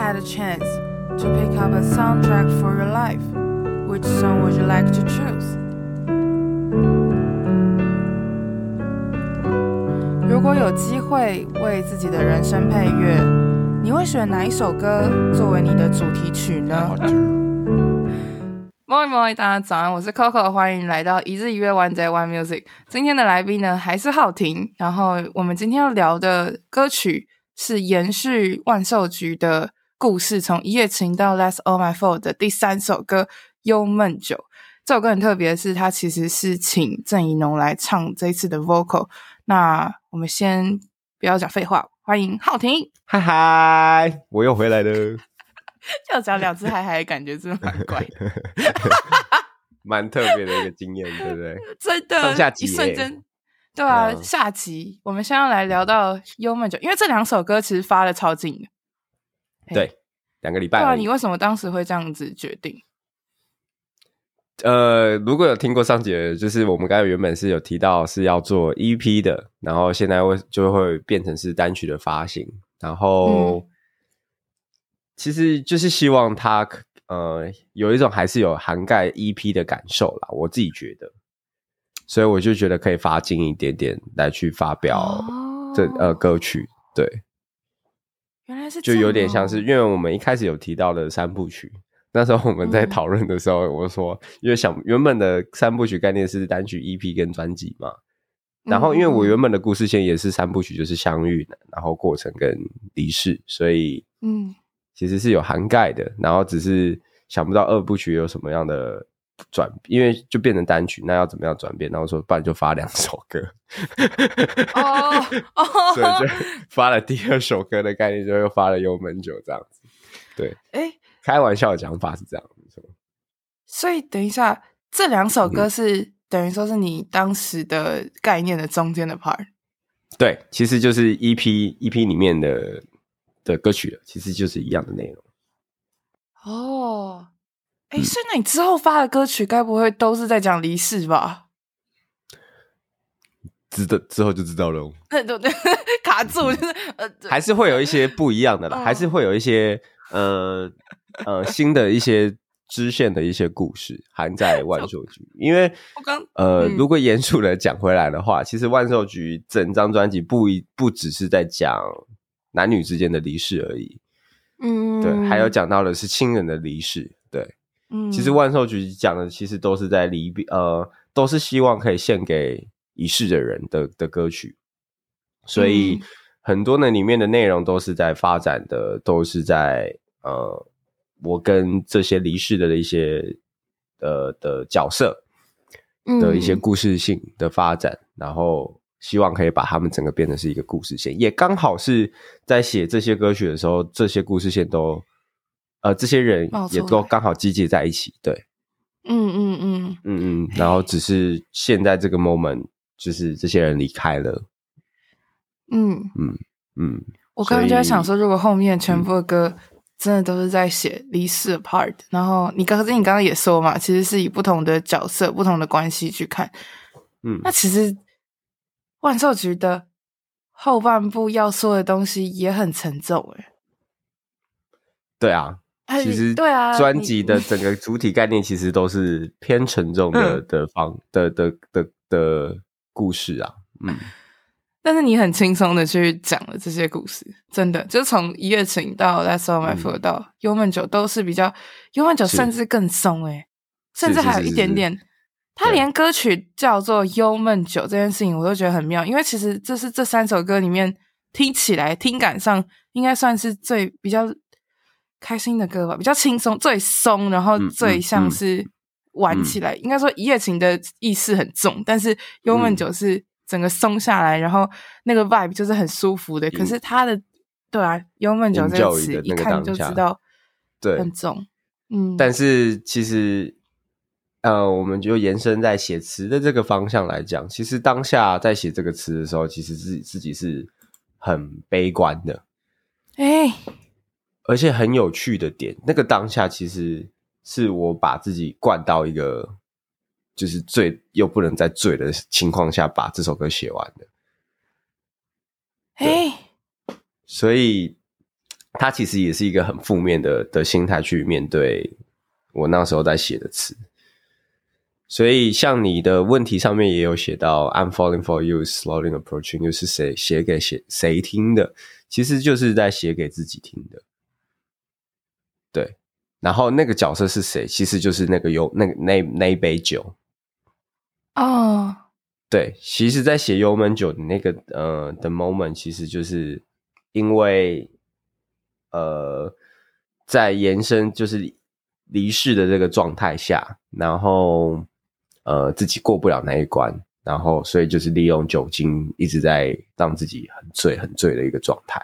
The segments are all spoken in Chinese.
had a chance to pick up a soundtrack for your life, which song would you like to choose? 如果有机会为自己的人生配乐，你会选哪一首歌作为你的主题曲呢？mọi mọi，大家早安，我是 Coco，欢迎来到一日一月 One Day One Music。今天的来宾呢还是浩婷，然后我们今天要聊的歌曲是延续万寿菊的故事，从一夜情到 That's All My Fault 的第三首歌《幽闷酒》。这首歌很特别的是，它其实是请郑宜农来唱这一次的 vocal。那我们先不要讲废话，欢迎浩婷。嗨嗨，我又回来了。要讲两次嗨嗨，感觉真的蛮怪的，蛮特别的一个经验，对不对？真的，上下集一瞬间，对啊，嗯、下集我们先要来聊到《幽闷酒》，因为这两首歌其实发的超近的，对，两个礼拜。对啊，你为什么当时会这样子决定？呃，如果有听过上节，就是我们刚才原本是有提到是要做 EP 的，然后现在会就会变成是单曲的发行，然后。嗯其实就是希望他呃有一种还是有涵盖 EP 的感受啦，我自己觉得，所以我就觉得可以发近一点点来去发表这、哦、呃歌曲，对，原来是就有点像是，因为我们一开始有提到的三部曲，那时候我们在讨论的时候，嗯、我说因为想原本的三部曲概念是单曲、EP 跟专辑嘛，然后因为我原本的故事线也是三部曲，就是相遇，然后过程跟离世，所以嗯。其实是有涵盖的，然后只是想不到二部曲有什么样的转，因为就变成单曲，那要怎么样转变？然后说不然就发两首歌，哦哦，所以就发了第二首歌的概念，就又发了《油门酒》这样子。对，哎、欸，开玩笑的讲法是这样子，所以等一下，这两首歌是、嗯、等于说是你当时的概念的中间的 part。对，其实就是 EP EP 里面的。的歌曲了，其实就是一样的内容。哦，哎、欸，所以那你之后发的歌曲，该不会都是在讲离世吧？知道之后就知道了。对 对对，卡住就是呃，还是会有一些不一样的啦，哦、还是会有一些呃呃新的一些支线的一些故事含在万寿菊。因为刚呃，嗯、如果严肃的讲回来的话，其实万寿菊整张专辑不一不只是在讲。男女之间的离世而已，嗯，对，还有讲到的是亲人的离世，对，嗯，其实万寿菊讲的其实都是在离别，呃，都是希望可以献给已逝的人的的歌曲，所以很多呢里面的内容都是在发展的，都是在呃，我跟这些离世的一些呃的角色的一些。故事性的发展，嗯，然后。希望可以把他们整个变成是一个故事线，也刚好是在写这些歌曲的时候，这些故事线都，呃，这些人也都刚好集结在一起。对，嗯嗯嗯嗯嗯，然后只是现在这个 moment，就是这些人离开了。嗯嗯嗯，我刚刚就在想说，如果后面全部的歌真的都是在写离世的 part，、嗯、然后你刚刚你刚刚也说嘛，其实是以不同的角色、不同的关系去看。嗯，那其实。万寿菊的后半部要说的东西也很沉重，哎，对啊，其实对啊，专辑的整个主体概念其实都是偏沉重的的方的的的的故事啊，嗯，但是你很轻松的去讲了这些故事，真的，就从一夜情到 That's All My Fault 到忧闷酒都是比较忧闷酒，甚至更松，哎，甚至还有一点点。他连歌曲叫做《忧闷酒》这件事情，我都觉得很妙，因为其实这是这三首歌里面听起来听感上应该算是最比较开心的歌吧，比较轻松、最松，然后最像是玩起来。嗯嗯嗯、应该说一夜情的意识很重，但是《幽闷酒》是整个松下来，然后那个 vibe 就是很舒服的。嗯、可是他的对啊，《幽闷酒》这个词一看就知道对很重，嗯，但是其实。呃，我们就延伸在写词的这个方向来讲，其实当下在写这个词的时候，其实自己自己是很悲观的，哎、欸，而且很有趣的点，那个当下其实是我把自己灌到一个就是醉又不能再醉的情况下，把这首歌写完的，哎，欸、所以他其实也是一个很负面的的心态去面对我那时候在写的词。所以，像你的问题上面也有写到 "I'm falling for you, slowly approaching"，又是谁写给谁谁听的？其实就是在写给自己听的。对，然后那个角色是谁？其实就是那个有那个那那一杯酒。哦，oh. 对，其实，在写幽门酒的那个呃的 moment，其实就是因为呃，在延伸就是离世的这个状态下，然后。呃，自己过不了那一关，然后所以就是利用酒精一直在让自己很醉、很醉的一个状态，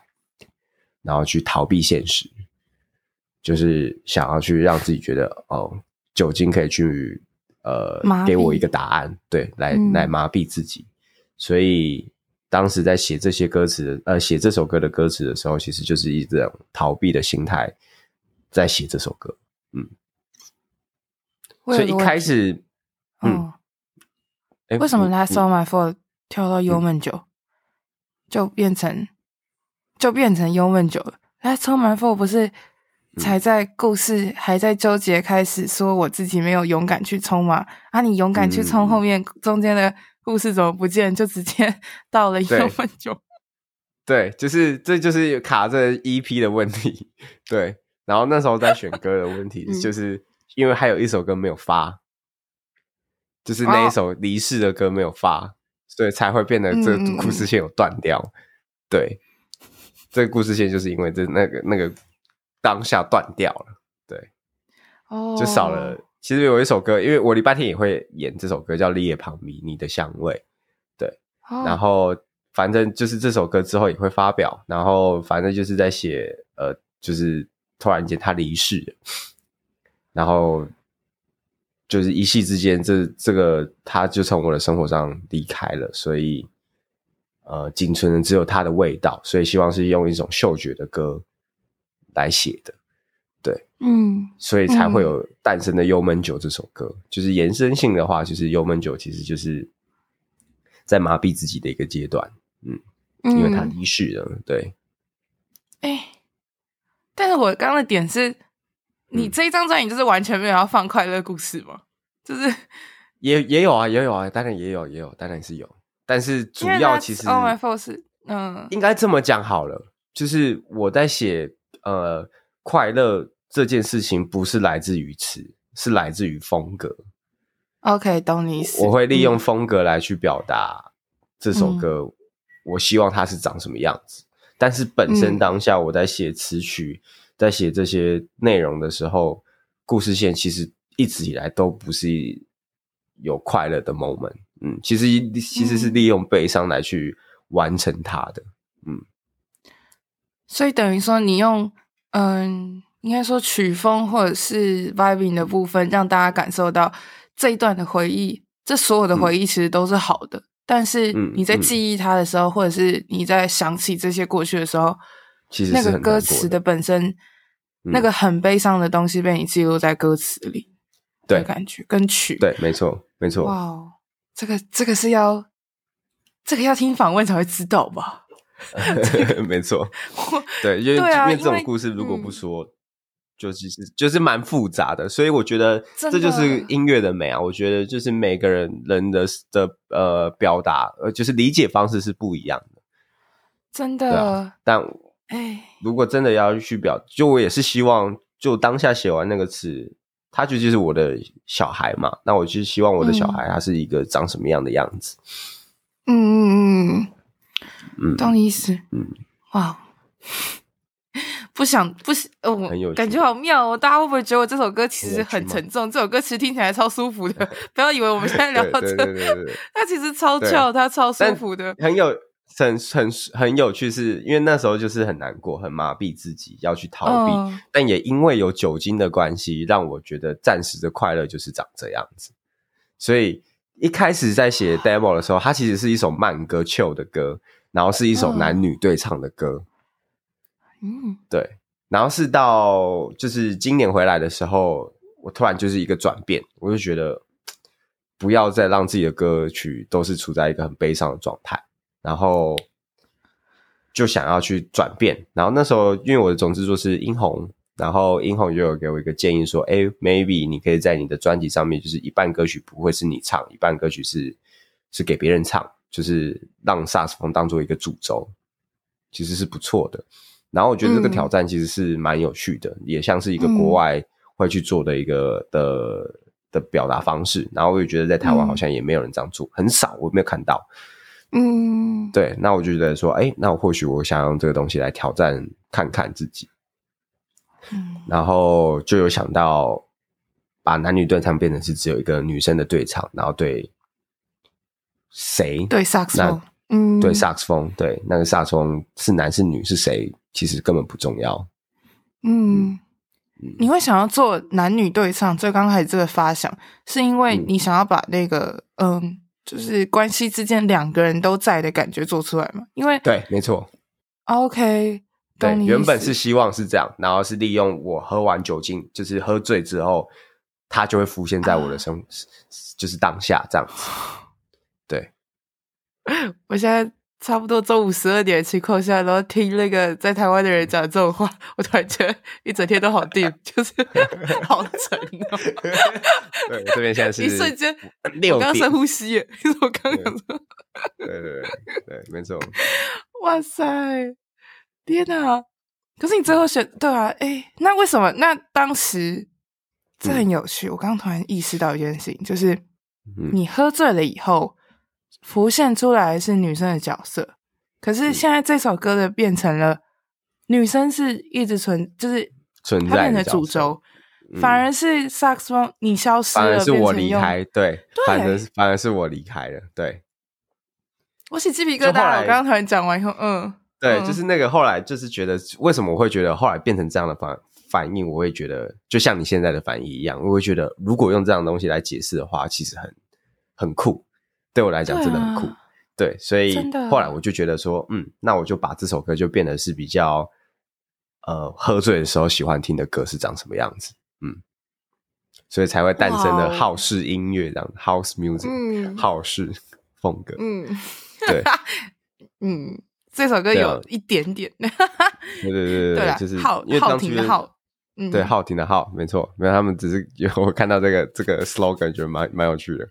然后去逃避现实，就是想要去让自己觉得哦，酒精可以去呃给我一个答案，对，来来麻痹自己。嗯、所以当时在写这些歌词，呃，写这首歌的歌词的时候，其实就是一种逃避的心态在写这首歌。嗯，所以一开始。嗯，欸、为什么《Last Song My Fault》跳到幽闷酒，嗯、就变成就变成幽闷酒了？《Last Song My Fault》不是才在故事还在纠结开始，说我自己没有勇敢去冲嘛？啊，你勇敢去冲，后面中间的故事怎么不见？就直接到了幽闷酒。对，就是这就是卡这 EP 的问题。对，然后那时候在选歌的问题，就是因为还有一首歌没有发。就是那一首离世的歌没有发，哦、所以才会变得这故事线有断掉。嗯、对，这个故事线就是因为这那个那个当下断掉了。对，哦，就少了。其实有一首歌，因为我礼拜天也会演这首歌，叫《烈旁迷你的香味》。对，哦、然后反正就是这首歌之后也会发表，然后反正就是在写，呃，就是突然间他离世了，然后。就是一夕之间，这这个他就从我的生活上离开了，所以呃，仅存的只有他的味道，所以希望是用一种嗅觉的歌来写的，对，嗯，所以才会有诞生的《幽闷酒》这首歌。嗯、就是延伸性的话，就是《幽闷酒》其实就是在麻痹自己的一个阶段，嗯，因为他离世了，嗯、对。哎、欸，但是我刚刚的点是。你这一张专辑就是完全没有要放快乐故事吗？就是 也也有啊，也有啊，当然也有，也有，当然是有。但是主要其实 Oh My Fault 嗯，应该这么讲好了，就是我在写呃快乐这件事情，不是来自于词，是来自于风格。OK，懂你意思。我会利用风格来去表达这首歌，嗯、我希望它是长什么样子。但是本身当下我在写词曲。嗯在写这些内容的时候，故事线其实一直以来都不是有快乐的 moment，嗯，其实其实是利用悲伤来去完成它的，嗯。所以等于说，你用嗯，应该说曲风或者是 vibing 的部分，让大家感受到这一段的回忆，这所有的回忆其实都是好的。嗯、但是你在记忆它的时候，嗯嗯、或者是你在想起这些过去的时候。其实那个歌词的本身，嗯、那个很悲伤的东西被你记录在歌词里，对，感觉跟曲，对，没错，没错。哇这个这个是要，这个要听访问才会知道吧？没错，对，因为对、啊、因为这种故事如果不说，嗯、就其实就是蛮复杂的，所以我觉得这就是音乐的美啊！我觉得就是每个人人的的呃表达呃，就是理解方式是不一样的，真的。啊、但哎，如果真的要去表，就我也是希望，就当下写完那个词，他就就是我的小孩嘛。那我就希望我的小孩他是一个长什么样的样子。嗯嗯嗯嗯，懂你意思。嗯，哇，不 想不想，哦，很有感觉好妙哦。大家会不会觉得我这首歌其实很沉重？这首歌其实听起来超舒服的。不要以为我们现在聊到这，它其实超翘，它超舒服的，很有。很很很有趣是，是因为那时候就是很难过，很麻痹自己要去逃避，哦、但也因为有酒精的关系，让我觉得暂时的快乐就是长这样子。所以一开始在写 demo 的时候，它其实是一首慢歌、chill 的歌，然后是一首男女对唱的歌。嗯，对。然后是到就是今年回来的时候，我突然就是一个转变，我就觉得不要再让自己的歌曲都是处在一个很悲伤的状态。然后就想要去转变。然后那时候因为我的总制作是殷红，然后殷红就有给我一个建议说：“哎，maybe 你可以在你的专辑上面，就是一半歌曲不会是你唱，一半歌曲是是给别人唱，就是让萨克斯风当做一个主轴，其实是不错的。”然后我觉得这个挑战其实是蛮有趣的，嗯、也像是一个国外会去做的一个的。的表达方式，然后我也觉得在台湾好像也没有人这样做，嗯、很少，我没有看到。嗯，对，那我就觉得说，哎，那我或许我想用这个东西来挑战看看自己。嗯，然后就有想到把男女对唱变成是只有一个女生的对唱，然后对谁？对萨克斯风，嗯，对萨克斯风，对那个萨克斯风是男是女是谁，其实根本不重要。嗯。嗯你会想要做男女对唱，最刚开始这个发想，是因为你想要把那个嗯，嗯，就是关系之间两个人都在的感觉做出来嘛？因为对，没错。OK，对，原本是希望是这样，然后是利用我喝完酒精，就是喝醉之后，他就会浮现在我的生，啊、就是当下这样子。对，我现在。差不多中午十二点的情况下，然后听那个在台湾的人讲这种话，我突然觉得一整天都好定，就是好沉哦。对，这边现在是一瞬间我刚深呼吸耶，因为我刚刚说，对对对对，没错。哇塞，天哪！可是你最后选对啊？哎，那为什么？那当时这很有趣。嗯、我刚刚突然意识到一件事情，就是你喝醉了以后。浮现出来是女生的角色，可是现在这首歌的变成了女生是一直存，就是存在的主轴，嗯、反而是萨克斯风你消失了，反而是我离开，对，对。反而是反而是我离开了，对。我起鸡皮疙瘩，我刚刚突然讲完以后，嗯，对，就是那个后来就是觉得为什么我会觉得后来变成这样的反反应，我会觉得就像你现在的反应一样，我会觉得如果用这样的东西来解释的话，其实很很酷。对我来讲真的很酷，对，啊、对，所以后来我就觉得说，嗯，那我就把这首歌就变得是比较，呃，喝醉的时候喜欢听的歌是长什么样子，嗯，所以才会诞生了浩式音乐这样，Wow，House Music，嗯，浩式风格，嗯，对，嗯，这首歌有一点点，对对对对，就是好好听的好，嗯，对，好听的好，没错，没有他们只是有我看到这个这个 slogan 觉得蛮蛮有趣的。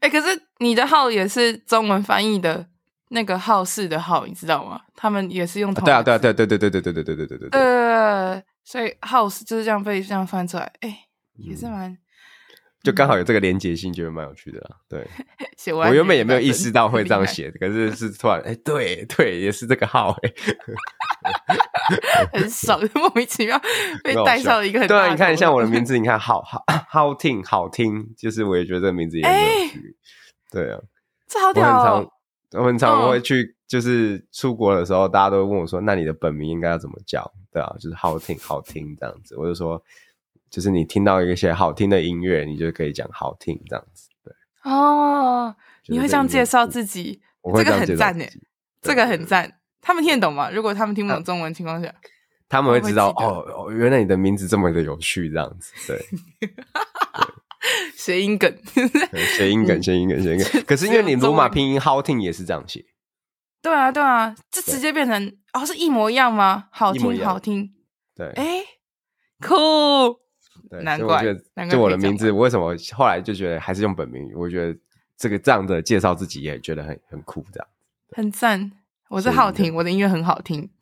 哎、欸，可是你的号也是中文翻译的那个号式的号，你知道吗？他们也是用同、啊、对啊，对啊，对对对对对对对对对对对对。呃，所以号式就是这样被这样翻出来，哎、欸，也是蛮，就刚好有这个连结性，觉得蛮有趣的啦。对，写完我原本也没有意识到会这样写，可是是突然，哎、欸，对对，也是这个号。很爽，莫名其妙被带上了一个。对啊，你看像我的名字，你看好好好听好听，就是我也觉得这个名字也很有趣。对啊，这好屌哦！我很常我很常会去，就是出国的时候，大家都会问我说：“那你的本名应该要怎么叫？”对啊，就是好听好听这样子。我就说，就是你听到一些好听的音乐，你就可以讲好听这样子。对哦，你会这样介绍自己，这个很赞诶，这个很赞。他们听得懂吗？如果他们听不懂中文情况下，他们会知道会哦哦，原来你的名字这么的有趣，这样子对。谐音梗，谐音梗，谐音梗，谐音梗。可是因为你罗马拼音 “houting” 也是这样写，对啊，对啊，这直接变成哦，是一模一样吗？好听，好听。对，哎，酷，难怪，就我的名字，我为什么后来就觉得还是用本名？我觉得这个这样的介绍自己也觉得很很酷，这样很赞。我是好听，我的音乐很好听。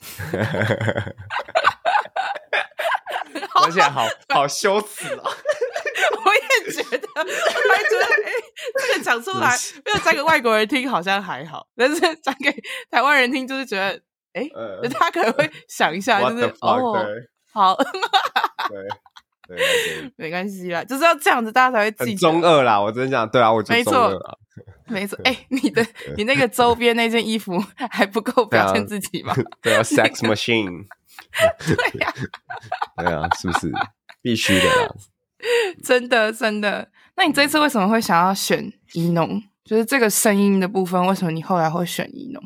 而且好好羞耻哦！我也觉得，我还觉得，哎，这个讲出来没有讲给外国人听好像还好，但是讲给台湾人听，就是觉得，哎，他可能会想一下，就是哦，好，对对，没关系啦，就是要这样子，大家才会记。中二啦，我真的讲，对啊，我就中二啦。没错，哎、欸，你的你那个周边那件衣服 还不够表现自己吗？对啊，Sex Machine。对呀，对啊，是不是必须的？真的真的。那你这次为什么会想要选宜农？就是这个声音的部分，为什么你后来会选宜农？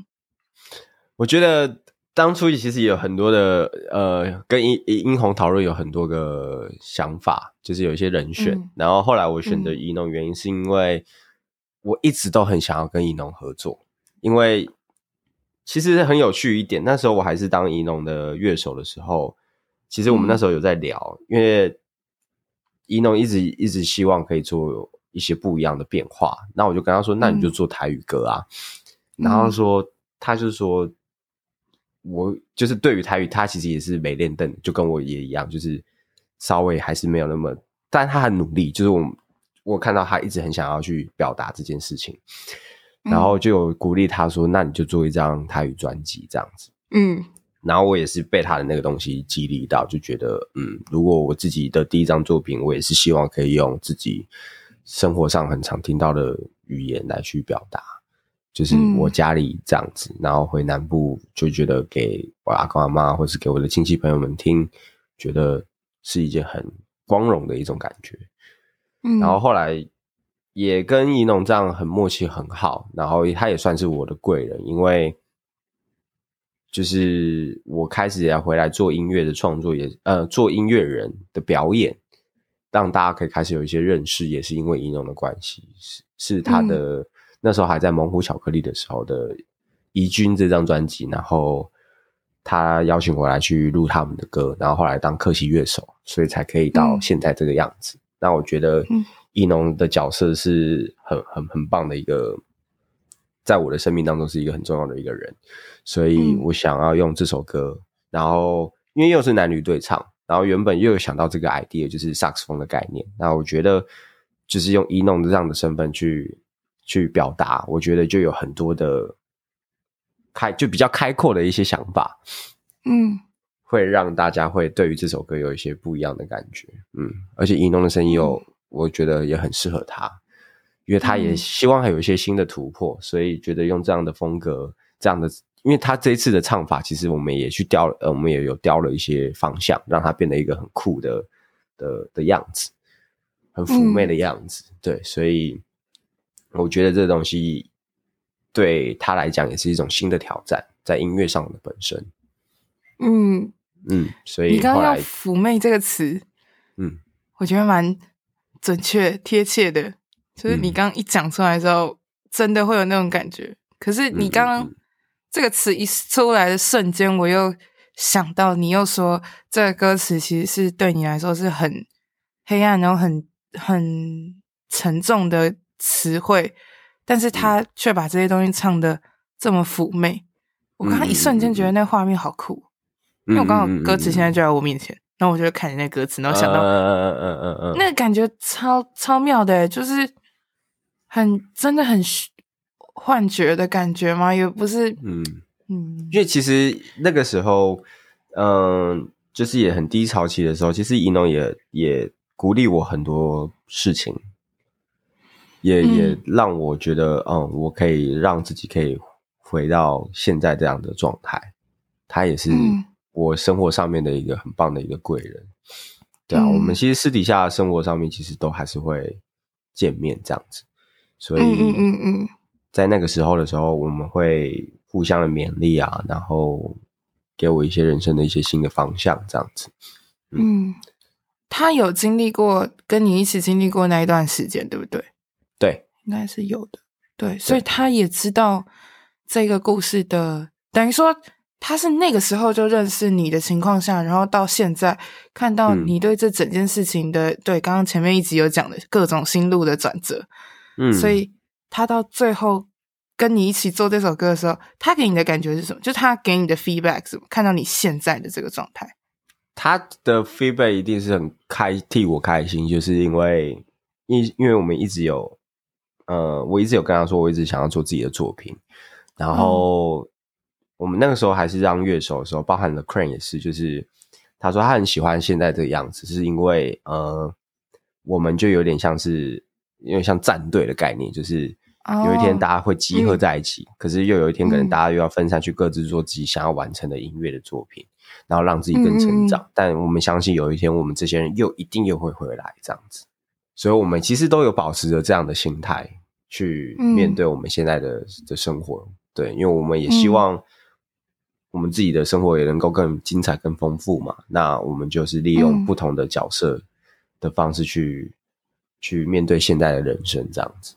我觉得当初其实也有很多的呃，跟英英红讨论有很多个想法，就是有一些人选。嗯、然后后来我选择宜农，原因是因为。我一直都很想要跟宜农合作，因为其实很有趣一点，那时候我还是当宜农的乐手的时候，其实我们那时候有在聊，嗯、因为宜农一直一直希望可以做一些不一样的变化，那我就跟他说，那你就做台语歌啊，嗯、然后说他就是说，我就是对于台语，他其实也是没练邓，就跟我也一样，就是稍微还是没有那么，但他很努力，就是我我看到他一直很想要去表达这件事情。然后就有鼓励他说：“那你就做一张台语专辑这样子。”嗯，然后我也是被他的那个东西激励到，就觉得嗯，如果我自己的第一张作品，我也是希望可以用自己生活上很常听到的语言来去表达，就是我家里这样子，然后回南部就觉得给我阿公阿妈，或是给我的亲戚朋友们听，觉得是一件很光荣的一种感觉。嗯，然后后来。也跟宜农这样很默契很好，然后他也算是我的贵人，因为就是我开始也要回来做音乐的创作也，也呃做音乐人的表演，让大家可以开始有一些认识，也是因为宜农的关系，是是他的、嗯、那时候还在猛虎巧克力的时候的《宜君》这张专辑，然后他邀请我来去录他们的歌，然后后来当客席乐手，所以才可以到现在这个样子。嗯、那我觉得。嗯宜农的角色是很很很棒的一个，在我的生命当中是一个很重要的一个人，所以我想要用这首歌，嗯、然后因为又是男女对唱，然后原本又有想到这个 idea，就是萨克斯风的概念，那我觉得就是用一农的这样的身份去去表达，我觉得就有很多的开就比较开阔的一些想法，嗯，会让大家会对于这首歌有一些不一样的感觉，嗯，而且宜农的声音又。我觉得也很适合他，因为他也希望还有一些新的突破，嗯、所以觉得用这样的风格，这样的，因为他这一次的唱法，其实我们也去雕，呃，我们也有雕了一些方向，让他变得一个很酷的的的样子，很妩媚的样子。嗯、对，所以我觉得这东西对他来讲也是一种新的挑战，在音乐上的本身。嗯嗯，所以你刚刚用“妩媚”这个词，嗯，我觉得蛮。准确贴切的，就是你刚刚一讲出来的时候，嗯、真的会有那种感觉。可是你刚刚这个词一出来的瞬间，我又想到，你又说这个歌词其实是对你来说是很黑暗，然后很很沉重的词汇，但是他却把这些东西唱的这么妩媚。我刚刚一瞬间觉得那画面好酷，因为我刚好歌词现在就在我面前。然后我就会看你那歌词，然后想到，嗯嗯嗯嗯，那个感觉超超妙的，就是很真的很幻觉的感觉吗？也不是，嗯嗯，因为其实那个时候，嗯，就是也很低潮期的时候，其实宜农也也鼓励我很多事情，也、嗯、也让我觉得，嗯，我可以让自己可以回到现在这样的状态。他也是。嗯我生活上面的一个很棒的一个贵人，对啊，嗯、我们其实私底下生活上面其实都还是会见面这样子，所以，嗯嗯嗯，在那个时候的时候，我们会互相的勉励啊，然后给我一些人生的一些新的方向这样子。嗯，嗯，他有经历过跟你一起经历过那一段时间，对不对？对，应该是有的。对，所以他也知道这个故事的，等于说。他是那个时候就认识你的情况下，然后到现在看到你对这整件事情的，嗯、对，刚刚前面一直有讲的各种心路的转折，嗯，所以他到最后跟你一起做这首歌的时候，他给你的感觉是什么？就他给你的 feedback 是什么？看到你现在的这个状态，他的 feedback 一定是很开，替我开心，就是因为因因为我们一直有，呃，我一直有跟他说，我一直想要做自己的作品，然后。嗯我们那个时候还是让乐手的时候，包含了 Crane 也是，就是他说他很喜欢现在这个样子，是因为呃，我们就有点像是，因为像战队的概念，就是有一天大家会集合在一起，哦、可是又有一天可能大家又要分散去各自做自己想要完成的音乐的作品，然后让自己更成长。嗯、但我们相信有一天我们这些人又一定又会回来这样子，所以我们其实都有保持着这样的心态去面对我们现在的的生活，对，因为我们也希望。我们自己的生活也能够更精彩、更丰富嘛？那我们就是利用不同的角色的方式去、嗯、去面对现在的人生，这样子。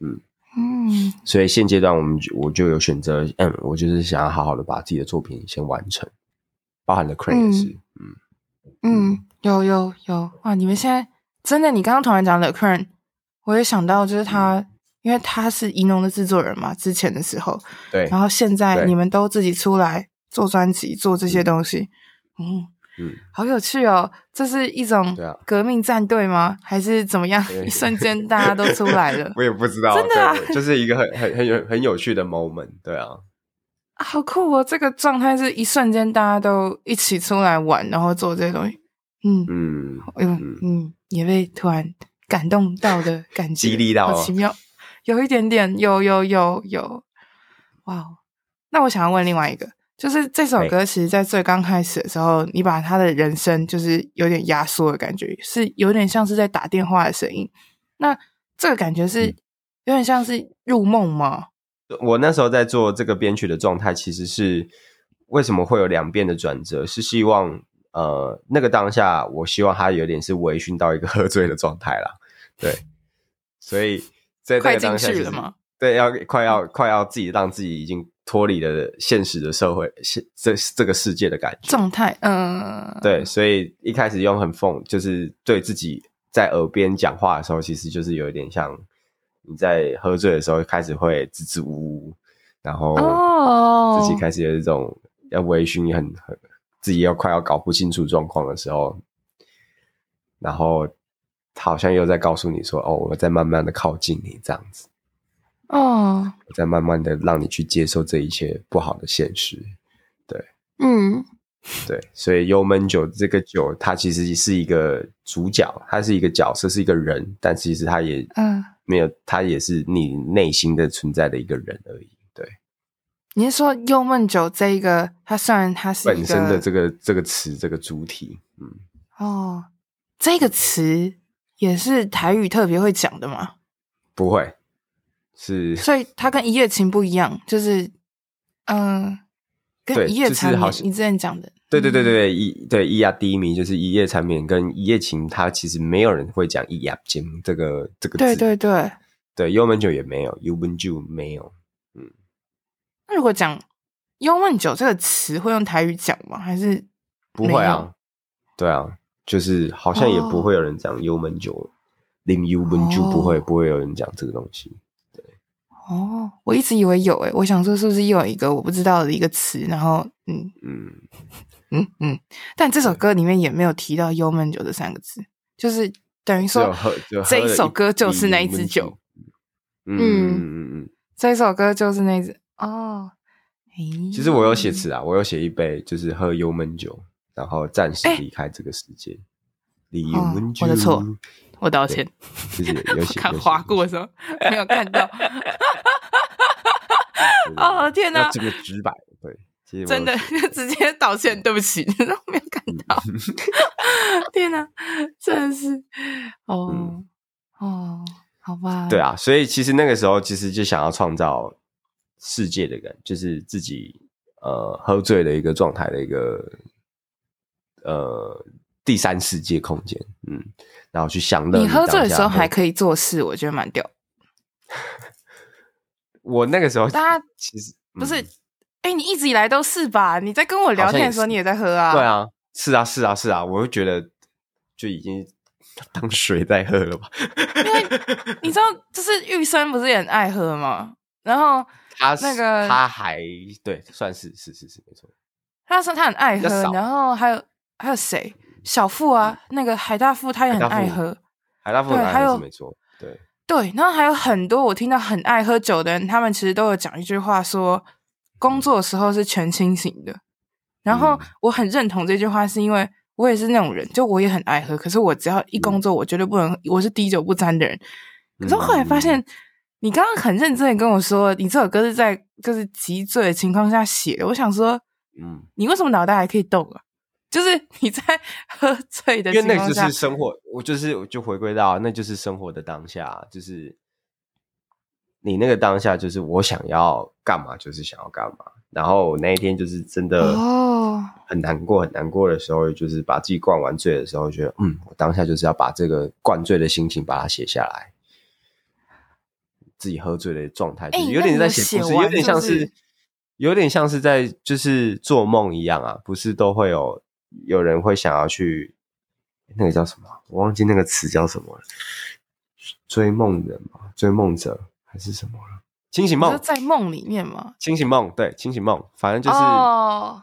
嗯嗯，嗯，所以现阶段我们我就有选择，嗯，我就是想要好好的把自己的作品先完成，包含了 Crane 也是，嗯嗯，嗯，有有有哇！你们现在真的，你刚刚突然讲的 Crane，我也想到就是他，嗯、因为他是宜农的制作人嘛，之前的时候，对，然后现在你们都自己出来做专辑，做这些东西，嗯。嗯，好有趣哦！这是一种革命战队吗？啊、还是怎么样？一瞬间大家都出来了，我也不知道，真的、啊，就是一个很很很有很有趣的 moment，对啊，好酷哦！这个状态是一瞬间大家都一起出来玩，然后做这些东西，嗯嗯，哎呦嗯，嗯，也被突然感动到的感觉，激励到，好奇妙，有一点点，有有有有，哇！那我想要问另外一个。就是这首歌，其实，在最刚开始的时候，你把他的人声就是有点压缩的感觉，是有点像是在打电话的声音。那这个感觉是有点像是入梦吗？我那时候在做这个编曲的状态，其实是为什么会有两遍的转折？是希望呃，那个当下，我希望他有点是微醺到一个 喝醉的状态啦。对，所以在这个当下，就是，对，要快要快要自己让自己已经。脱离了现实的社会，现这这个世界的感觉状态，嗯，对，所以一开始用很讽，就是对自己在耳边讲话的时候，其实就是有一点像你在喝醉的时候开始会支支吾吾，然后自己开始有一种要微醺，很很自己要快要搞不清楚状况的时候，然后好像又在告诉你说：“哦，我在慢慢的靠近你，这样子。”哦，我在慢慢的让你去接受这一切不好的现实，对，嗯，对，所以幽闷酒这个酒，它其实是一个主角，它是一个角色，是一个人，但其实它也，嗯，没有，它也是你内心的存在的一个人而已。对，你是说幽闷酒这一个，它虽然它是本身的这个这个词这个主体，嗯，哦，这个词也是台语特别会讲的吗？不会。是，所以它跟一夜情不一样，就是，嗯、呃，跟一夜缠绵，就是、你之前讲的，对对对对一对一夜低迷就是一夜缠绵跟一夜情，它其实没有人会讲一夜情这个这个字，对对对，对幽门酒也没有，幽门酒没有，嗯，那如果讲幽门酒这个词，会用台语讲吗？还是不会啊？对啊，就是好像也不会有人讲幽门酒，零幽门酒不会不会有人讲这个东西。哦，我一直以为有诶，我想说是不是又有一个我不知道的一个词，然后嗯嗯。嗯嗯，但这首歌里面也没有提到“幽闷酒”这三个字，就是等于说这一首歌就是那一支酒，嗯嗯嗯，这一首歌就是那支哦。其实我有写词啊，我有写一杯，就是喝幽闷酒，然后暂时离开这个世界。离幽闷酒，我的错。我道歉，就是有 写，看划过的时候没有看到。哦天哪，这么直白，对，真的 直接道歉，对不起，没有看到。天哪，真的是，哦、嗯、哦，好吧。对啊，所以其实那个时候其实就想要创造世界的感，就是自己呃喝醉的一个状态的一个呃第三世界空间，嗯。然后去享乐。你喝醉的时候还可以做事，我觉得蛮屌。我那个时候，大家其实不是，哎、嗯，你一直以来都是吧？你在跟我聊天的时候，你也在喝啊？对啊，是啊，是啊，是啊，我就觉得就已经 当水在喝了吧。因为你知道，就是玉生不是也很爱喝吗？然后他那个他还对，算是是是是没错。他说他很爱喝，然后还有还有谁？小富啊，那个海大富他也很爱喝，海大富对，还有没错，对对，然后还有很多我听到很爱喝酒的人，他们其实都有讲一句话说，工作的时候是全清醒的。然后我很认同这句话，是因为我也是那种人，就我也很爱喝，可是我只要一工作，我绝对不能，我是滴酒不沾的人。可是后来发现，你刚刚很认真的跟我说，你这首歌是在就是极醉的情况下写的，我想说，嗯，你为什么脑袋还可以动啊？就是你在喝醉的因为那就是生活，我就是我就回归到那就是生活的当下，就是你那个当下，就是我想要干嘛，就是想要干嘛。然后那一天就是真的哦，很难过，很难过的时候，就是把自己灌完醉的时候，觉得嗯，我当下就是要把这个灌醉的心情把它写下来。自己喝醉的状态，就是有点在写故事，有点像是有点像是在就是做梦一样啊，不是都会有有人会想要去那个叫什么？我忘记那个词叫什么了，追梦人嘛，追梦者还是什么了？清醒梦，在梦里面吗？清醒梦，对，清醒梦，反正就是。Oh.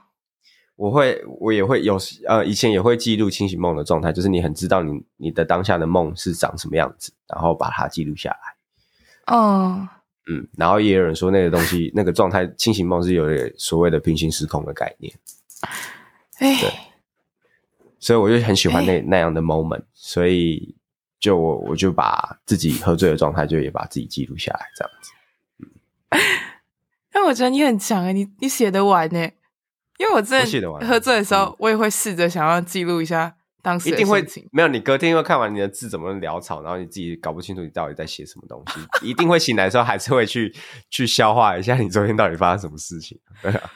我会，我也会有，呃，以前也会记录清醒梦的状态，就是你很知道你你的当下的梦是长什么样子，然后把它记录下来。哦，嗯，然后也有人说那个东西，那个状态，清醒梦是有点所谓的平行时空的概念。哎，对，所以我就很喜欢那那样的 moment，所以就我我就把自己喝醉的状态，就也把自己记录下来，这样子。嗯，但我觉得你很强诶，你你写得完诶。因为我真的喝醉的时候，我也会试着想要记录一下当时。一定会没有，你隔天会看完你的字怎么潦草，然后你自己搞不清楚你到底在写什么东西，一定会醒来的时候还是会去去消化一下你昨天到底发生什么事情。对啊，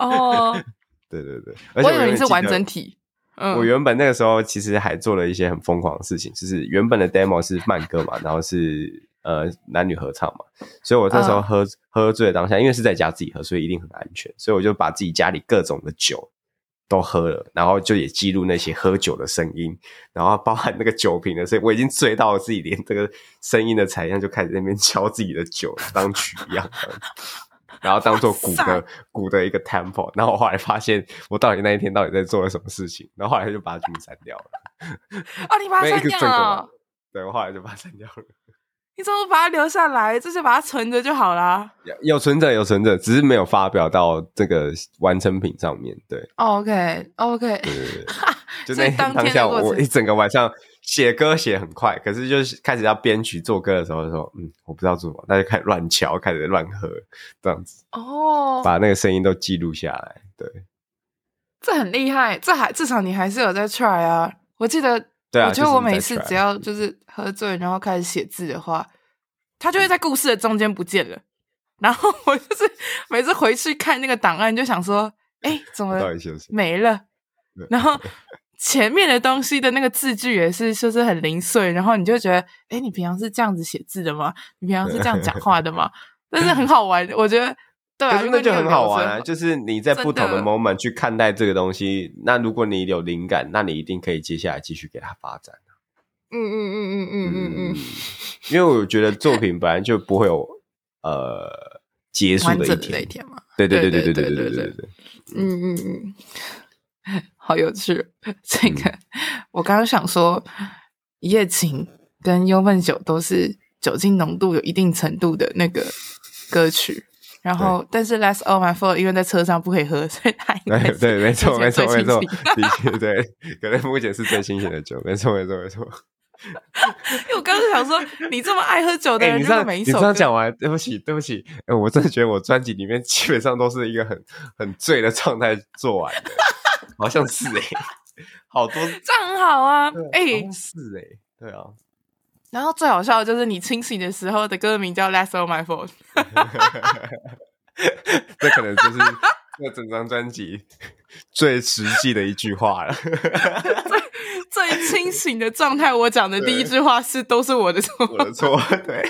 哦，对对对，而且我以为你是完整体。嗯，我原本那个时候其实还做了一些很疯狂的事情，就是原本的 demo 是慢歌嘛，然后是。呃，男女合唱嘛，所以我那时候喝、uh. 喝醉的当下，因为是在家自己喝，所以一定很安全，所以我就把自己家里各种的酒都喝了，然后就也记录那些喝酒的声音，然后包含那个酒瓶的声音，我已经醉到了自己连这个声音的采样就开始在那边敲自己的酒当曲一样，然后当做鼓的鼓的一个 temple，然后我后来发现我到底那一天到底在做了什么事情，然后后来就把它全部删掉了。哦，你把它 删掉了？对，我后来就把它删掉了。你怎么把它留下来？这就把它存着就好啦。有有存着，有存着，只是没有发表到这个完成品上面。对，OK，OK，对对对，就那当，当下我一整个晚上写歌写很快，可是就是开始要编曲做歌的时候，就说嗯，我不知道做什么，那就开始乱敲，开始乱喝，这样子哦，oh, 把那个声音都记录下来。对，这很厉害，这还至少你还是有在 try 啊。我记得。对啊，我觉得我每次只要就是喝醉，然后开始写字的话，他就会在故事的中间不见了。然后我就是每次回去看那个档案，就想说：“哎，怎么没了？”然后前面的东西的那个字句也是，就是很零碎。然后你就觉得：“哎，你平常是这样子写字的吗？你平常是这样讲话的吗？” 但是很好玩，我觉得。对啊，那就很好玩啊！就是你在不同的 moment 去看待这个东西，那如果你有灵感，那你一定可以接下来继续给它发展。嗯嗯嗯嗯嗯嗯嗯，因为我觉得作品本来就不会有呃结束的一天，一天嘛。对对对对对对对对对对。嗯嗯嗯，好有趣。这个我刚刚想说，一夜情跟幽闷酒都是酒精浓度有一定程度的那个歌曲。然后，但是 Last all my fault，因为在车上不可以喝，所以他应该对，对，没错，没错，没错，的确对，可能目前是最新鲜的酒，没错，没错，没错。因为我刚刚想说，你这么爱喝酒的人，欸、你这样每一首你这样讲完，对不起，对不起，哎，我真的觉得我专辑里面基本上都是一个很很醉的状态做完的，好像是哎、欸，好多这样很好啊，哎，是哎、欸，对啊。然后最好笑的就是你清醒的时候的歌名叫《That's All My Fault》，这可能就是这整张专辑最实际的一句话了。最 最清醒的状态，我讲的第一句话是都是我的错，我的错，对，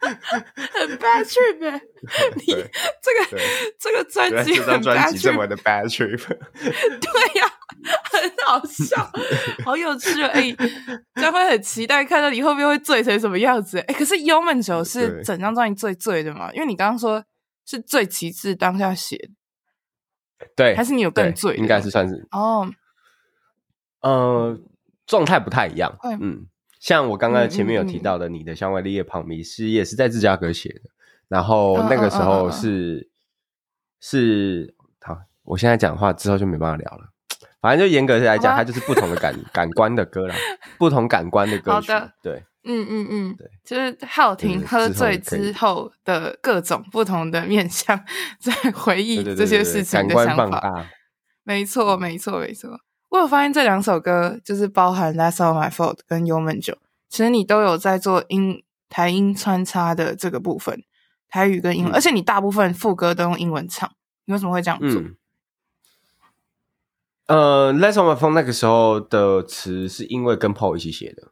很 bad trip 欸。你这个这个专辑很 bad 这么的 bad trip，对呀。很好笑，好有趣哎、欸！将会很期待看到你后面会醉成什么样子哎、欸！可是幽闷酒是整张专辑最醉的嘛？因为你刚刚说是最极致当下写的，对，还是你有更醉？应该是算是哦，呃，状态不太一样。嗯，像我刚刚前面有提到的，你的香味立叶旁迷失也是在芝加哥写的，然后那个时候是是好，我现在讲话之后就没办法聊了。反正就严格来讲，吧它就是不同的感 感官的歌啦，不同感官的歌曲。好的，对，嗯嗯嗯，对，就是浩廷喝醉之后的各种不同的面向，在回忆这些事情的想法。没错，没错，没错。我有发现这两首歌，就是包含《That's All My Fault》跟《幽闷酒》，其实你都有在做音台音穿插的这个部分，台语跟英文，嗯、而且你大部分副歌都用英文唱，你为什么会这样做？嗯。呃，Last of My Phone 那个时候的词是因为跟 Paul 一起写的，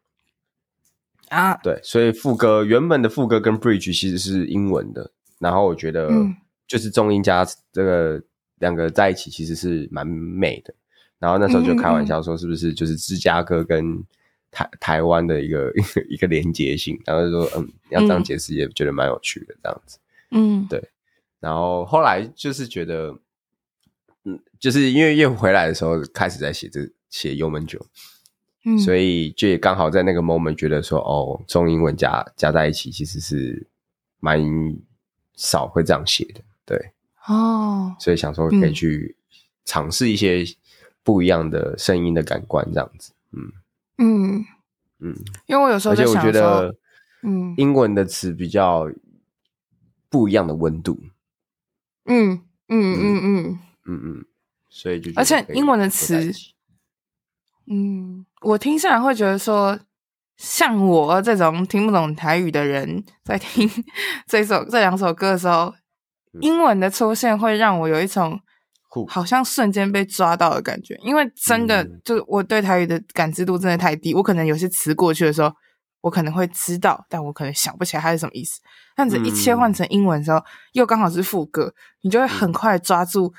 啊，对，所以副歌原本的副歌跟 bridge 其实是英文的，然后我觉得就是中英加这个两个在一起其实是蛮美的，然后那时候就开玩笑说是不是就是芝加哥跟台台湾的一个 一个连结性，然后就说嗯，要这样解释也觉得蛮有趣的这样子，嗯，对，然后后来就是觉得，嗯，就是因为又回来的时候开始在写这写幽门酒。嗯、所以就也刚好在那个 moment 觉得说，哦，中英文加加在一起其实是蛮少会这样写的，对，哦，所以想说可以去尝试一些不一样的声音的感官，这样子，嗯。嗯。嗯，因为我有时候就想说，而且我觉得，嗯，英文的词比较不一样的温度，嗯嗯嗯。嗯嗯。嗯，所以就而且英文的词。嗯，我听下来会觉得说，像我这种听不懂台语的人，在听 这首这两首歌的时候，英文的出现会让我有一种好像瞬间被抓到的感觉。因为真的，就是我对台语的感知度真的太低，我可能有些词过去的时候，我可能会知道，但我可能想不起来它是什么意思。但是一切换成英文的时候，又刚好是副歌，你就会很快抓住。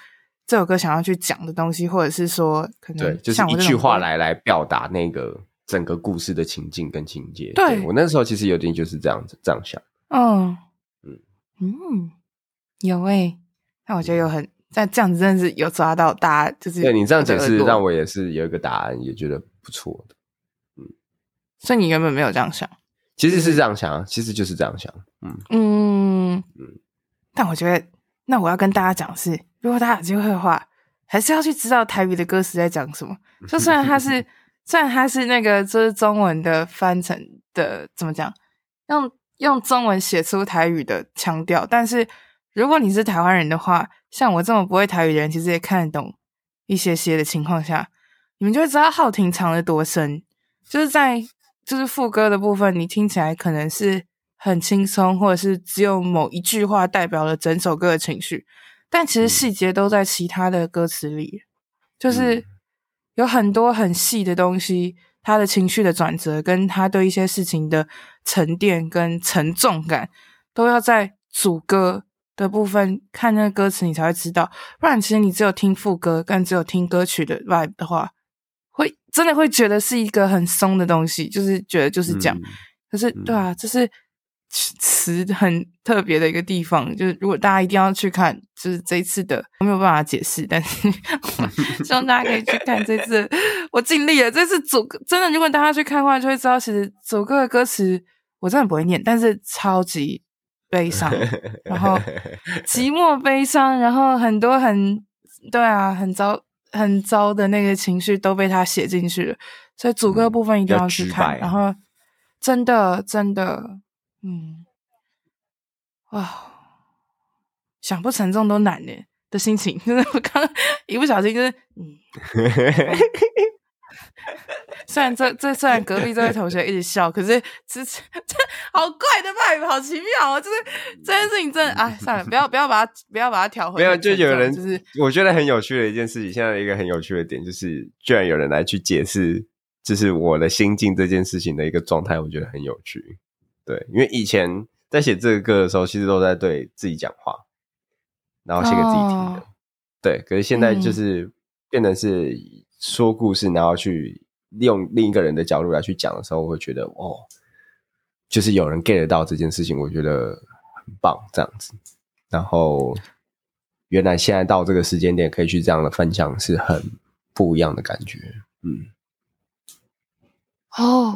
这首歌想要去讲的东西，或者是说，可能对，就是一句话来来表达那个整个故事的情境跟情节。对，对我那时候其实有点就是这样子这样想。嗯嗯嗯，有诶、欸，那我觉得有很在这样子，真的是有抓到大家，就是对你这样解释，让我也是有一个答案，也觉得不错的。嗯，所以你原本没有这样想，其实是这样想，其实就是这样想。嗯嗯嗯，但我觉得，那我要跟大家讲是。如果大家有机会的话，还是要去知道台语的歌词在讲什么。就虽然它是，虽然它是那个就是中文的翻成的，怎么讲？用用中文写出台语的腔调，但是如果你是台湾人的话，像我这么不会台语的人，其实也看得懂一些些的情况下，你们就会知道浩廷藏了多深。就是在就是副歌的部分，你听起来可能是很轻松，或者是只有某一句话代表了整首歌的情绪。但其实细节都在其他的歌词里，就是有很多很细的东西，他的情绪的转折，跟他对一些事情的沉淀跟沉重感，都要在主歌的部分看那个歌词，你才会知道。不然，其实你只有听副歌，跟只有听歌曲的 vibe 的话，会真的会觉得是一个很松的东西，就是觉得就是这样。可是，对啊，就是。词很特别的一个地方，就是如果大家一定要去看，就是这一次的，我没有办法解释，但是 希望大家可以去看这次，我尽力了。这次主歌真的，如果大家去看的话，就会知道，其实主歌的歌词我真的不会念，但是超级悲伤，然后寂寞悲伤，然后很多很对啊，很糟很糟的那个情绪都被他写进去了，所以主歌部分一定要去看，然后真的真的。嗯，哇，想不沉重都难呢的心情，真 的我刚刚一不小心就是嗯，虽然这这虽然隔壁这位同学一直笑，可是这这好怪的 vibe，好奇妙啊！就是这件事情真的，哎，算了，不要不要把它不要把它调回。没有，就有人就是我觉得很有趣的一件事情。现在一个很有趣的点就是，居然有人来去解释，就是我的心境这件事情的一个状态，我觉得很有趣。对，因为以前在写这个歌的时候，其实都在对自己讲话，然后写给自己听的。Oh. 对，可是现在就是变成是说故事，嗯、然后去利用另一个人的角度来去讲的时候，我会觉得哦，就是有人 get 到这件事情，我觉得很棒，这样子。然后原来现在到这个时间点可以去这样的分享，是很不一样的感觉。嗯，哦。Oh.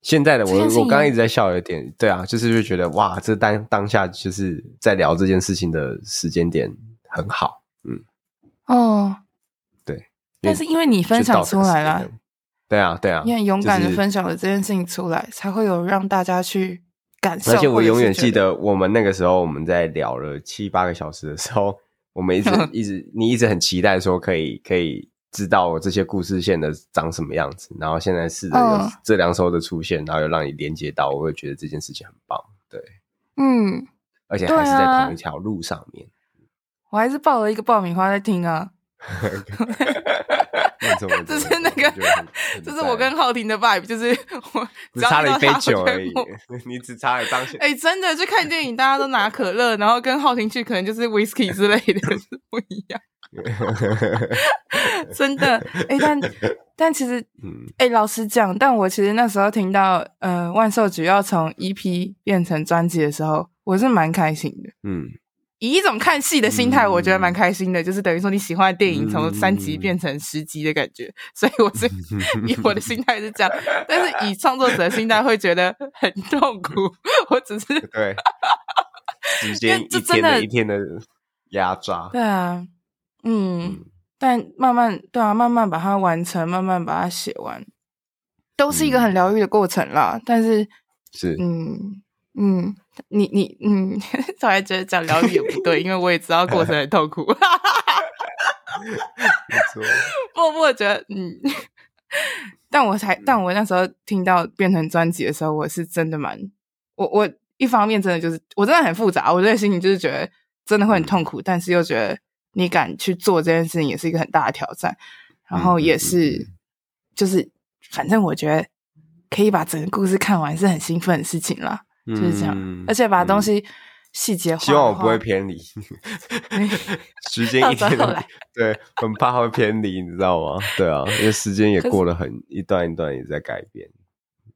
现在的我，我刚刚一直在笑，有点对啊，就是就觉得哇，这当当下就是在聊这件事情的时间点很好，嗯，哦，对，但是因为你分享出来了，对啊，对啊，你很勇敢的分享了这件事情出来，才会有让大家去感受。而且我永远记得，我们那个时候我们在聊了七八个小时的时候，我们一直 一直你一直很期待说可以可以。知道这些故事线的长什么样子，然后现在试着有这两首的出现，oh. 然后又让你连接到，我会觉得这件事情很棒，对，嗯，而且还是在同一条路上面，我还是抱了一个爆米花在听啊，这 是那个，这是我跟浩廷的 vibe，就是我 只差了一杯酒而已，你只差了当下。哎，真的，去看电影大家都拿可乐，然后跟浩廷去可能就是 whisky 之类的，是不一样。真的，哎，但但其实，哎，老实讲，但我其实那时候听到，呃，万寿菊要从 EP 变成专辑的时候，我是蛮开心的，嗯。以一种看戏的心态，我觉得蛮开心的，嗯、就是等于说你喜欢的电影从三集变成十集的感觉，嗯、所以我是 以我的心态是这样，但是以创作者的心态会觉得很痛苦。我只是对 时间一天的一天的压榨，对啊，嗯，嗯但慢慢对啊，慢慢把它完成，慢慢把它写完，都是一个很疗愈的过程啦。嗯、但是是嗯。嗯，你你嗯，突然觉得讲疗愈也不对，因为我也知道过程很痛苦。没错，不不，我觉得嗯，但我才，但我那时候听到变成专辑的时候，我是真的蛮，我我一方面真的就是我真的很复杂，我这个心情就是觉得真的会很痛苦，但是又觉得你敢去做这件事情也是一个很大的挑战，然后也是就是反正我觉得可以把整个故事看完是很兴奋的事情啦。就是这样，嗯、而且把东西细节。希望我不会偏离。时间一天对，很怕会偏离，你知道吗？对啊，因为时间也过了很一段一段也在改变。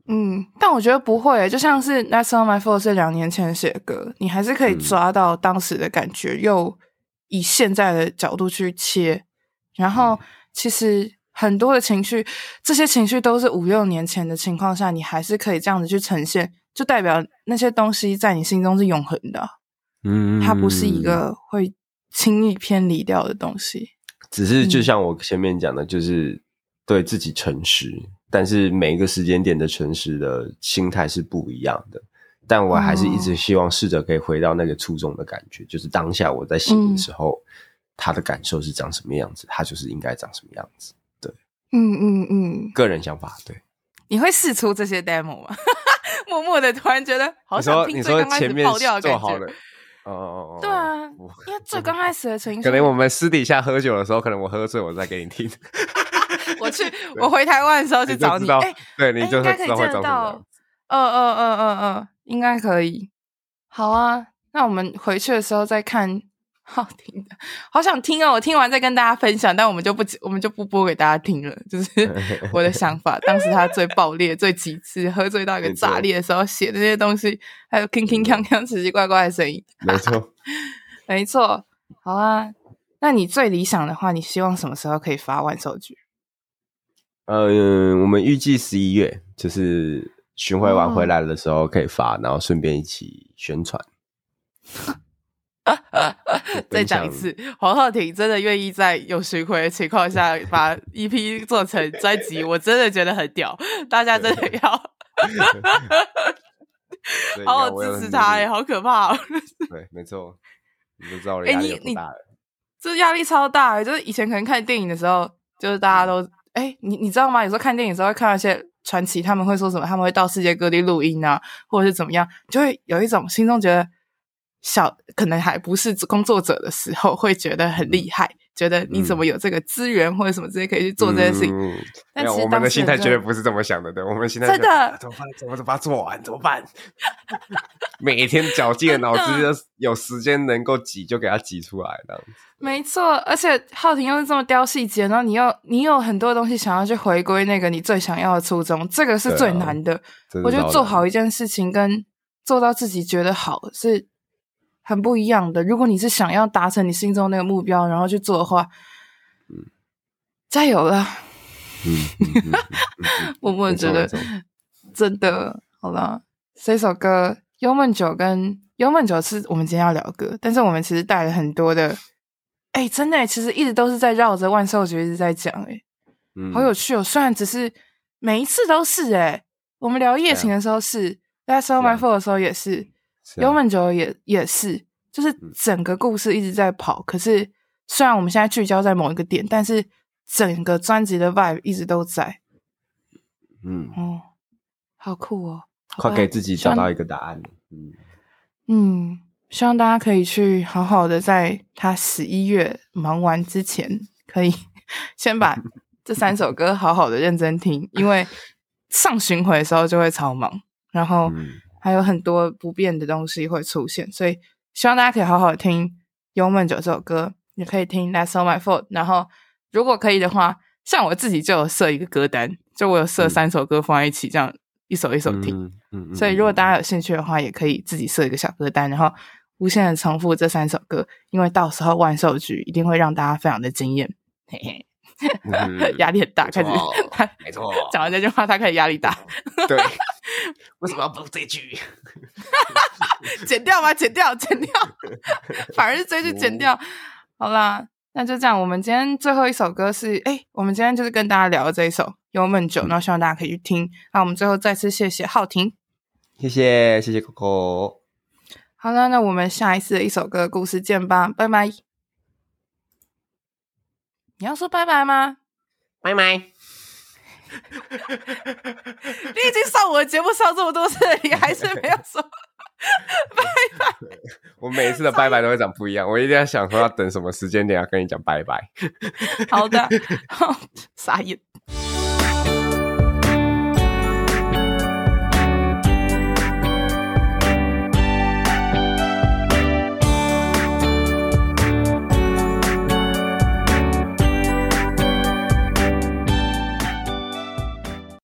嗯，但我觉得不会，就像是《That's All My Fault》是两年前写的歌，你还是可以抓到当时的感觉，嗯、又以现在的角度去切。然后，其实很多的情绪，这些情绪都是五六年前的情况下，你还是可以这样子去呈现。就代表那些东西在你心中是永恒的，嗯，它不是一个会轻易偏离掉的东西。只是就像我前面讲的，就是对自己诚实，嗯、但是每一个时间点的诚实的心态是不一样的。但我还是一直希望试着可以回到那个初衷的感觉，嗯、就是当下我在醒的时候，嗯、他的感受是长什么样子，他就是应该长什么样子。对，嗯嗯嗯，个人想法，对。你会试出这些 demo 吗？默默的，突然觉得好想听最刚开始爆掉的感觉。哦哦哦，对啊，因为最刚开始的情绪，可能我们私底下喝酒的时候，可能我喝醉，我再给你听。我去，我回台湾的时候去找你。哎，对，你就应该可以见得到。嗯嗯嗯嗯嗯，应该可以。好啊，那我们回去的时候再看。好听的，好想听哦！我听完再跟大家分享，但我们就不，我们就不播给大家听了。就是我的想法，当时他最爆裂、最极致、喝醉到一个炸裂的时候写的那些东西，还有铿铿锵锵、奇奇怪怪的声音。没错，没错。好啊，那你最理想的话，你希望什么时候可以发万寿菊？嗯，我们预计十一月，就是巡回完回来的时候可以发，然后顺便一起宣传。再讲一次，黄浩庭真的愿意在有巡回的情况下把 EP 做成专辑，我真的觉得很屌，大家真的要 好好支持他哎，好可怕哦！对，没错，你就知道压力有多大了。这压力超大，就是以前可能看电影的时候，就是大家都哎，你你知道吗？有时候看电影的时候会看到一些传奇，他们会说什么？他们会到世界各地录音啊，或者是怎么样，就会有一种心中觉得。小可能还不是工作者的时候，会觉得很厉害，嗯、觉得你怎么有这个资源或者什么之类可以去做这件事情。嗯、但是我们的心态绝对不是这么想的，对，我们心态真的、啊、怎么办？怎么怎么把它做完？怎么办？每天绞尽脑汁，有时间能够挤就给它挤出来，这样子。没错，而且浩婷又是这么雕细节，然后你又你有很多东西想要去回归那个你最想要的初衷，这个是最难的。啊、我觉得做好一件事情跟做到自己觉得好是。很不一样的。如果你是想要达成你心中那个目标，然后去做的话，嗯，加油了。嗯，我默觉得真的好了。这首歌《幽梦酒》跟《幽梦酒》是我们今天要聊的歌，但是我们其实带了很多的，哎，真的，其实一直都是在绕着万寿菊一直在讲，哎，好有趣哦。虽然只是每一次都是，哎，我们聊夜情的时候是，That's All My Fault 的时候也是。幽闷酒也也是，就是整个故事一直在跑。嗯、可是虽然我们现在聚焦在某一个点，但是整个专辑的 vibe 一直都在。嗯哦，好酷哦！快给自己找到一个答案。嗯嗯，希望大家可以去好好的在他十一月忙完之前，可以 先把这三首歌好好的认真听，因为上巡回的时候就会超忙，然后还有很多不变的东西会出现，所以希望大家可以好好的听《幽闷酒》这首歌，也可以听《That's All My Fault》，然后如果可以的话，像我自己就有设一个歌单，就我有设三首歌放在一起，这样一首一首听。嗯嗯嗯、所以如果大家有兴趣的话，也可以自己设一个小歌单，然后无限的重复这三首歌，因为到时候万寿菊一定会让大家非常的惊艳。嘿嘿。压力很大，开始他没错，讲完这句话，他开始压力大。对，为什么要补这句？剪掉吗？剪掉，剪掉，反而是这句剪掉。好啦，那就这样。我们今天最后一首歌是，哎，我们今天就是跟大家聊的这一首《幽闷酒》，然后希望大家可以去听。那我们最后再次谢谢浩廷，谢谢谢谢 Coco。好了，那我们下一次的一首歌故事见吧，拜拜。你要说拜拜吗？拜拜！你已经上我的节目上这么多次，你还是没有说 拜拜。我每一次的拜拜都会讲不一样，我一定要想说要等什么时间点要跟你讲拜拜。好的，好，傻眼。